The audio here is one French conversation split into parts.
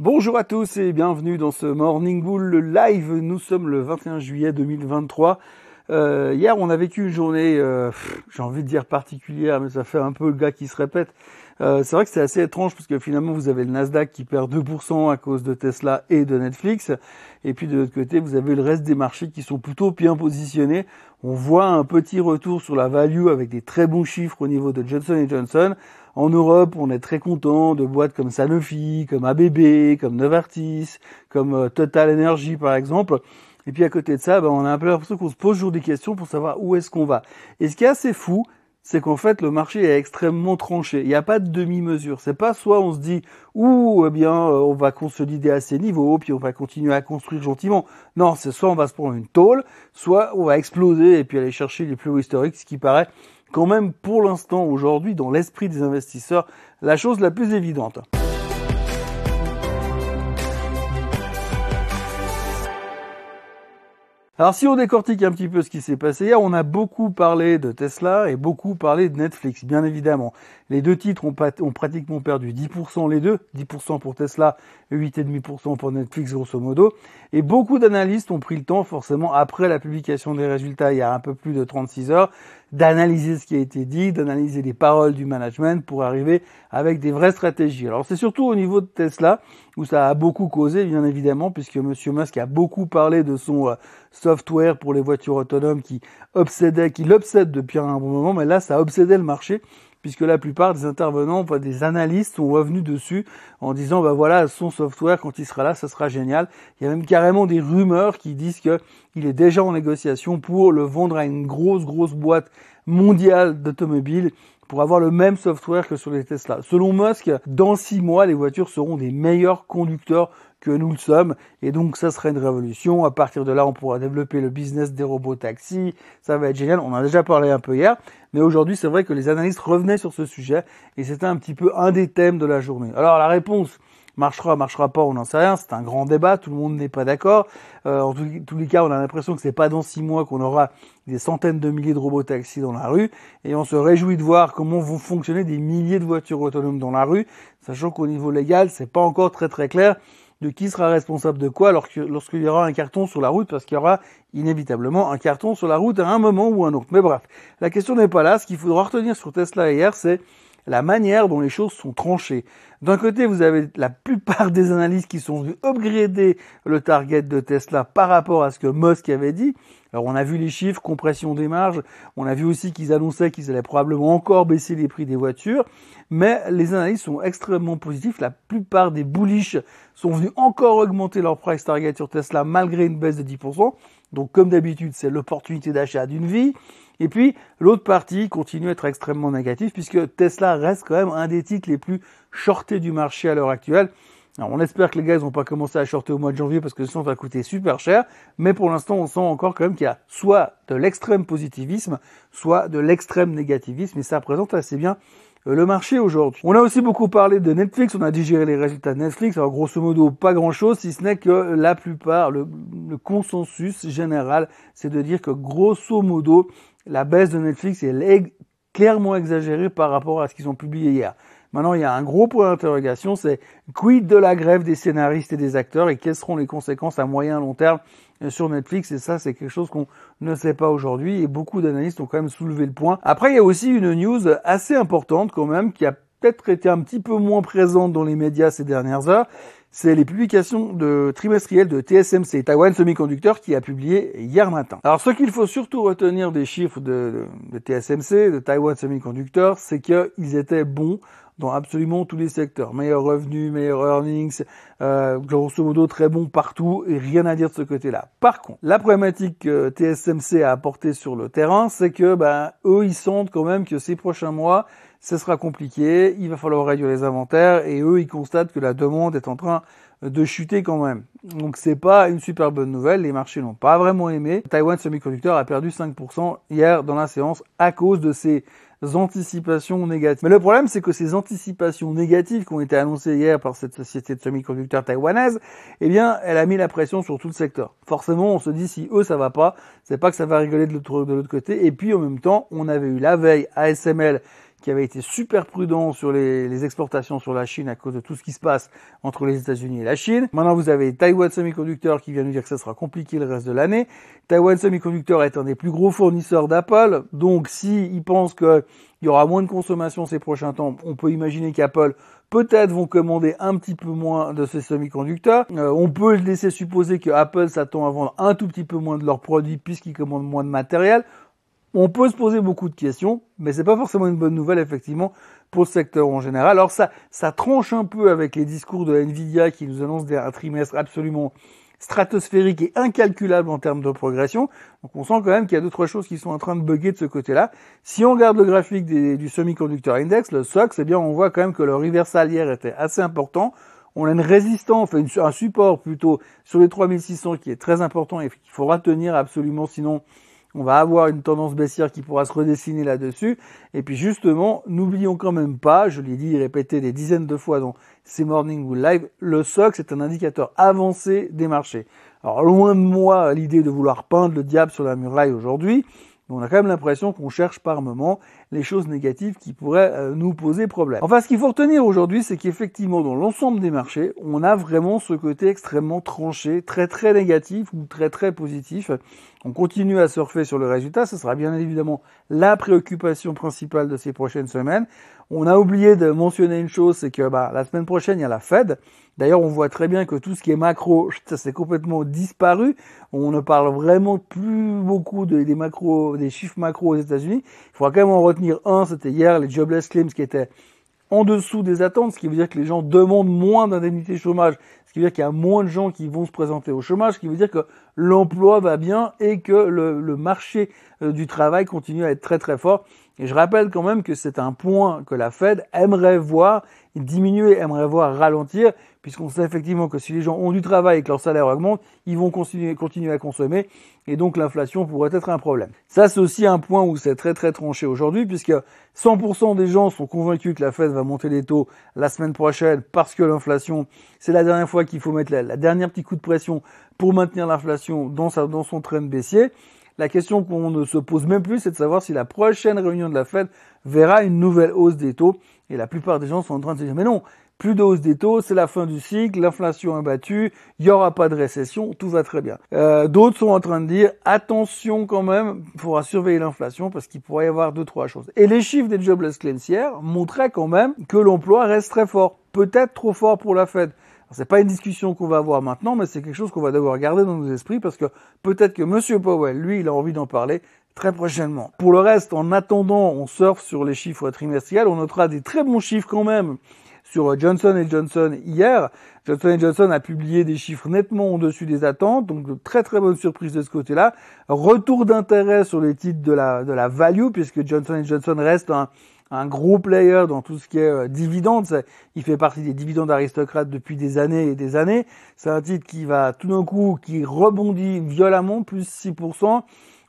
Bonjour à tous et bienvenue dans ce Morning Bull live. Nous sommes le 21 juillet 2023. Euh, hier, on a vécu une journée, euh, j'ai envie de dire particulière, mais ça fait un peu le gars qui se répète. Euh, c'est vrai que c'est assez étrange parce que finalement, vous avez le Nasdaq qui perd 2% à cause de Tesla et de Netflix. Et puis de l'autre côté, vous avez le reste des marchés qui sont plutôt bien positionnés. On voit un petit retour sur la value avec des très bons chiffres au niveau de Johnson Johnson. En Europe, on est très content de boîtes comme Sanofi, comme ABB, comme Novartis, comme euh, Total Energy par exemple. Et puis à côté de ça, ben, on a un peu l'impression qu'on se pose toujours des questions pour savoir où est-ce qu'on va. Et ce qui est assez fou, c'est qu'en fait le marché est extrêmement tranché. Il n'y a pas de demi-mesure. C'est pas soit on se dit ou eh bien euh, on va consolider à ces niveaux puis on va continuer à construire gentiment. Non, c'est soit on va se prendre une tôle, soit on va exploser et puis aller chercher les plus hauts historiques, ce qui paraît quand même pour l'instant aujourd'hui dans l'esprit des investisseurs la chose la plus évidente. Alors si on décortique un petit peu ce qui s'est passé hier, on a beaucoup parlé de Tesla et beaucoup parlé de Netflix, bien évidemment. Les deux titres ont, pratiquement perdu 10% les deux, 10% pour Tesla et 8,5% pour Netflix grosso modo. Et beaucoup d'analystes ont pris le temps, forcément, après la publication des résultats il y a un peu plus de 36 heures, d'analyser ce qui a été dit, d'analyser les paroles du management pour arriver avec des vraies stratégies. Alors c'est surtout au niveau de Tesla où ça a beaucoup causé, bien évidemment, puisque Monsieur Musk a beaucoup parlé de son euh, software pour les voitures autonomes qui obsédait, qui l'obsède depuis un bon moment, mais là ça a obsédé le marché puisque la plupart des intervenants, des analystes sont revenus dessus en disant bah voilà son software quand il sera là, ça sera génial. Il y a même carrément des rumeurs qui disent que il est déjà en négociation pour le vendre à une grosse grosse boîte mondiale d'automobiles pour avoir le même software que sur les Tesla. Selon Musk, dans six mois, les voitures seront des meilleurs conducteurs que nous le sommes. Et donc, ça serait une révolution. À partir de là, on pourra développer le business des robots taxis. Ça va être génial. On en a déjà parlé un peu hier. Mais aujourd'hui, c'est vrai que les analystes revenaient sur ce sujet. Et c'était un petit peu un des thèmes de la journée. Alors, la réponse, marchera, marchera pas, on n'en sait rien. C'est un grand débat, tout le monde n'est pas d'accord. Euh, en tous les cas, on a l'impression que c'est pas dans six mois qu'on aura des centaines de milliers de robots taxis dans la rue, et on se réjouit de voir comment vont fonctionner des milliers de voitures autonomes dans la rue, sachant qu'au niveau légal, c'est pas encore très très clair de qui sera responsable de quoi lorsqu'il y aura un carton sur la route, parce qu'il y aura inévitablement un carton sur la route à un moment ou un autre. Mais bref, la question n'est pas là. Ce qu'il faudra retenir sur Tesla hier, c'est la manière dont les choses sont tranchées. D'un côté, vous avez la plupart des analyses qui sont venues upgrader le target de Tesla par rapport à ce que Musk avait dit. Alors on a vu les chiffres, compression des marges, on a vu aussi qu'ils annonçaient qu'ils allaient probablement encore baisser les prix des voitures, mais les analyses sont extrêmement positifs. La plupart des bullish sont venus encore augmenter leur price target sur Tesla malgré une baisse de 10%. Donc comme d'habitude, c'est l'opportunité d'achat d'une vie. Et puis l'autre partie continue à être extrêmement négative puisque Tesla reste quand même un des titres les plus shortés du marché à l'heure actuelle. Alors on espère que les gars n'ont pas commencé à shorter au mois de janvier parce que sinon ça va coûter super cher. Mais pour l'instant, on sent encore quand même qu'il y a soit de l'extrême positivisme, soit de l'extrême négativisme. Et ça représente assez bien le marché aujourd'hui. On a aussi beaucoup parlé de Netflix, on a digéré les résultats de Netflix, alors grosso modo pas grand chose, si ce n'est que la plupart, le, consensus général, c'est de dire que grosso modo, la baisse de Netflix est clairement exagérée par rapport à ce qu'ils ont publié hier. Maintenant, il y a un gros point d'interrogation, c'est quid de la grève des scénaristes et des acteurs et quelles seront les conséquences à moyen et long terme euh, sur Netflix? Et ça c'est quelque chose qu'on ne sait pas aujourd'hui et beaucoup d'analystes ont quand même soulevé le point. Après il y a aussi une news assez importante quand même qui a peut-être été un petit peu moins présente dans les médias ces dernières heures, c'est les publications de trimestrielles de TSMC, Taiwan Semiconductor, qui a publié hier matin. Alors ce qu'il faut surtout retenir des chiffres de, de TSMC, de Taiwan Semiconductor, c'est qu'ils étaient bons dans absolument tous les secteurs. Meilleur revenu, meilleur earnings, euh, grosso modo très bon partout et rien à dire de ce côté-là. Par contre, la problématique que TSMC a apportée sur le terrain, c'est que ben, eux, ils sentent quand même que ces prochains mois, ce sera compliqué, il va falloir réduire les inventaires et eux, ils constatent que la demande est en train de chuter quand même. Donc c'est pas une super bonne nouvelle, les marchés n'ont pas vraiment aimé. Taiwan Semiconductor a perdu 5% hier dans la séance à cause de ces anticipations négatives. Mais le problème, c'est que ces anticipations négatives qui ont été annoncées hier par cette société de semi-conducteurs taïwanaise, eh bien, elle a mis la pression sur tout le secteur. Forcément, on se dit si eux ça va pas, c'est pas que ça va rigoler de l'autre côté. Et puis en même temps, on avait eu la veille ASML qui avait été super prudent sur les, exportations sur la Chine à cause de tout ce qui se passe entre les États-Unis et la Chine. Maintenant, vous avez Taiwan Semiconductor qui vient nous dire que ça sera compliqué le reste de l'année. Taiwan Semiconductor est un des plus gros fournisseurs d'Apple, donc s'ils pensent qu'il y aura moins de consommation ces prochains temps, on peut imaginer qu'Apple peut-être vont commander un petit peu moins de ces semi-conducteurs. Euh, on peut laisser supposer que Apple s'attend à vendre un tout petit peu moins de leurs produits puisqu'ils commandent moins de matériel. On peut se poser beaucoup de questions, mais c'est pas forcément une bonne nouvelle effectivement pour le secteur en général. Alors ça, ça tranche un peu avec les discours de Nvidia qui nous annoncent un trimestre absolument stratosphérique et incalculable en termes de progression. Donc on sent quand même qu'il y a deux trois choses qui sont en train de bugger de ce côté-là. Si on regarde le graphique du semi-conductor index, le SOX, eh bien on voit quand même que le reversal hier était assez important. On a une résistance, enfin un support plutôt sur les 3600 qui est très important et qu'il faudra tenir absolument, sinon on va avoir une tendance baissière qui pourra se redessiner là-dessus. Et puis justement, n'oublions quand même pas, je l'ai dit et répété des dizaines de fois dans ces Morning Live, le SOX est un indicateur avancé des marchés. Alors loin de moi l'idée de vouloir peindre le diable sur la muraille aujourd'hui, on a quand même l'impression qu'on cherche par moment les choses négatives qui pourraient euh, nous poser problème. Enfin, ce qu'il faut retenir aujourd'hui, c'est qu'effectivement, dans l'ensemble des marchés, on a vraiment ce côté extrêmement tranché, très très négatif ou très très positif. On continue à surfer sur le résultat, ce sera bien évidemment la préoccupation principale de ces prochaines semaines. On a oublié de mentionner une chose, c'est que bah, la semaine prochaine, il y a la Fed. D'ailleurs, on voit très bien que tout ce qui est macro, ça s'est complètement disparu. On ne parle vraiment plus beaucoup des macros, des chiffres macro aux États-Unis. Il faudra quand même en retenir un, c'était hier les jobless claims qui étaient en dessous des attentes, ce qui veut dire que les gens demandent moins d'indemnités chômage, qui veut dire qu'il y a moins de gens qui vont se présenter au chômage, ce qui veut dire que l'emploi va bien et que le, marché euh, du travail continue à être très très fort. Et je rappelle quand même que c'est un point que la Fed aimerait voir diminuer, aimerait voir ralentir, puisqu'on sait effectivement que si les gens ont du travail et que leur salaire augmente, ils vont continuer, continuer à consommer, et donc l'inflation pourrait être un problème. Ça, c'est aussi un point où c'est très très tranché aujourd'hui, puisque 100% des gens sont convaincus que la Fed va monter les taux la semaine prochaine, parce que l'inflation, c'est la dernière fois qu'il faut mettre la, dernière petit coup de pression pour maintenir l'inflation dans, dans son train baissier. La question qu'on ne se pose même plus, c'est de savoir si la prochaine réunion de la Fed verra une nouvelle hausse des taux. Et la plupart des gens sont en train de se dire, mais non, plus de hausse des taux, c'est la fin du cycle, l'inflation est battue, il n'y aura pas de récession, tout va très bien. Euh, D'autres sont en train de dire, attention quand même, il faudra surveiller l'inflation parce qu'il pourrait y avoir deux, trois choses. Et les chiffres des jobless claims montraient quand même que l'emploi reste très fort, peut-être trop fort pour la Fed. C'est pas une discussion qu'on va avoir maintenant, mais c'est quelque chose qu'on va devoir garder dans nos esprits parce que peut-être que Monsieur Powell, lui, il a envie d'en parler très prochainement. Pour le reste, en attendant, on surfe sur les chiffres trimestriels. On notera des très bons chiffres quand même sur Johnson Johnson hier. Johnson Johnson a publié des chiffres nettement au-dessus des attentes, donc de très très bonnes surprises de ce côté-là. Retour d'intérêt sur les titres de la, de la value, puisque Johnson Johnson reste un, un gros player dans tout ce qui est euh, dividendes. Il fait partie des dividendes aristocrates depuis des années et des années. C'est un titre qui va tout d'un coup, qui rebondit violemment, plus 6%.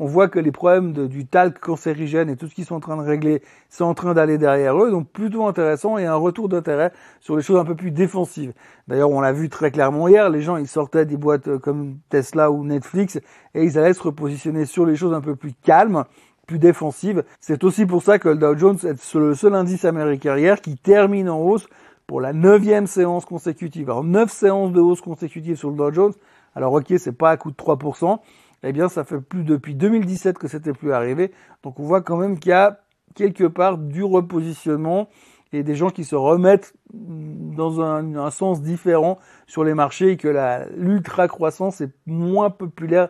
On voit que les problèmes du talc cancérigène et tout ce qu'ils sont en train de régler, c'est en train d'aller derrière eux. Donc plutôt intéressant et un retour d'intérêt sur les choses un peu plus défensives. D'ailleurs, on l'a vu très clairement hier, les gens, ils sortaient des boîtes euh, comme Tesla ou Netflix et ils allaient se repositionner sur les choses un peu plus calmes plus défensive. C'est aussi pour ça que le Dow Jones est le seul indice américain hier qui termine en hausse pour la neuvième séance consécutive. Alors neuf séances de hausse consécutive sur le Dow Jones. Alors ok, c'est pas à coût de 3%. Eh bien, ça fait plus depuis 2017 que c'était plus arrivé. Donc on voit quand même qu'il y a quelque part du repositionnement et des gens qui se remettent dans un, un sens différent sur les marchés et que l'ultra croissance est moins populaire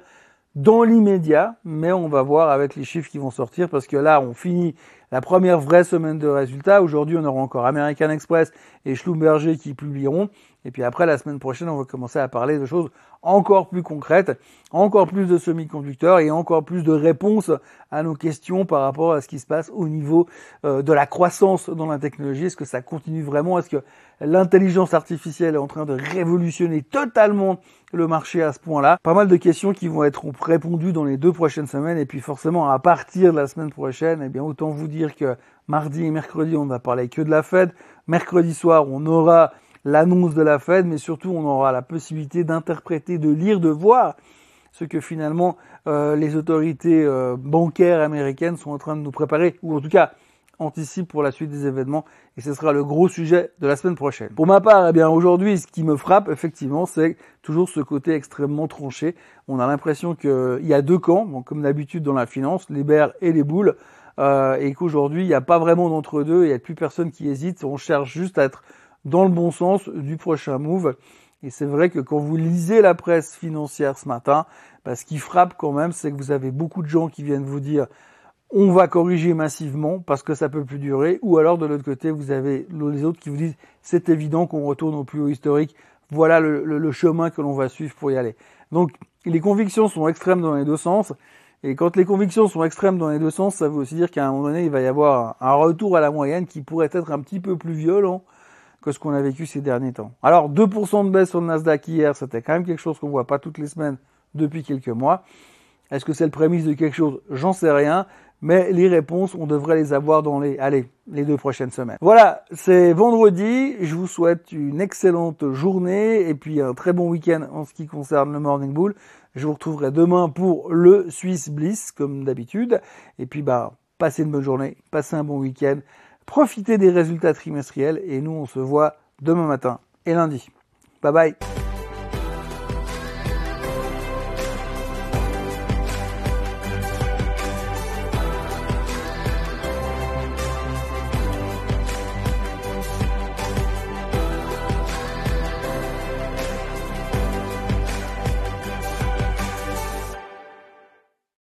dans l'immédiat, mais on va voir avec les chiffres qui vont sortir parce que là, on finit la première vraie semaine de résultats. Aujourd'hui, on aura encore American Express et Schlumberger qui publieront. Et puis après, la semaine prochaine, on va commencer à parler de choses encore plus concrètes, encore plus de semi-conducteurs et encore plus de réponses à nos questions par rapport à ce qui se passe au niveau euh, de la croissance dans la technologie. Est-ce que ça continue vraiment? Est-ce que l'intelligence artificielle est en train de révolutionner totalement le marché à ce point-là? Pas mal de questions qui vont être répondues dans les deux prochaines semaines. Et puis forcément, à partir de la semaine prochaine, eh bien, autant vous dire que mardi et mercredi, on va parler que de la Fed. Mercredi soir, on aura l'annonce de la Fed, mais surtout on aura la possibilité d'interpréter, de lire, de voir ce que finalement euh, les autorités euh, bancaires américaines sont en train de nous préparer, ou en tout cas anticipe pour la suite des événements et ce sera le gros sujet de la semaine prochaine. Pour ma part, eh aujourd'hui, ce qui me frappe effectivement, c'est toujours ce côté extrêmement tranché. On a l'impression qu'il y a deux camps, comme d'habitude dans la finance, les bears et les boules, euh, et qu'aujourd'hui il n'y a pas vraiment d'entre-deux, il n'y a plus personne qui hésite. On cherche juste à être dans le bon sens du prochain move. Et c'est vrai que quand vous lisez la presse financière ce matin, bah, ce qui frappe quand même, c'est que vous avez beaucoup de gens qui viennent vous dire on va corriger massivement parce que ça peut plus durer, ou alors de l'autre côté, vous avez les autres qui vous disent c'est évident qu'on retourne au plus haut historique, voilà le, chemin que l'on va suivre pour y aller. Donc les convictions sont extrêmes dans les deux sens, et quand les convictions sont extrêmes dans les deux sens, ça veut aussi dire qu'à un moment donné, il va y avoir un retour à la moyenne qui pourrait être un petit peu plus violent que ce qu'on a vécu ces derniers temps. Alors 2% de baisse sur le Nasdaq hier, c'était quand même quelque chose qu'on voit pas toutes les semaines depuis quelques mois. Est-ce que c'est le prémisse de quelque chose? J'en sais rien. Mais les réponses, on devrait les avoir dans les, allez, les deux prochaines semaines. Voilà, c'est vendredi. Je vous souhaite une excellente journée et puis un très bon week-end en ce qui concerne le Morning Bull. Je vous retrouverai demain pour le Swiss Bliss, comme d'habitude. Et puis, bah, passez une bonne journée, passez un bon week-end. Profitez des résultats trimestriels et nous, on se voit demain matin et lundi. Bye bye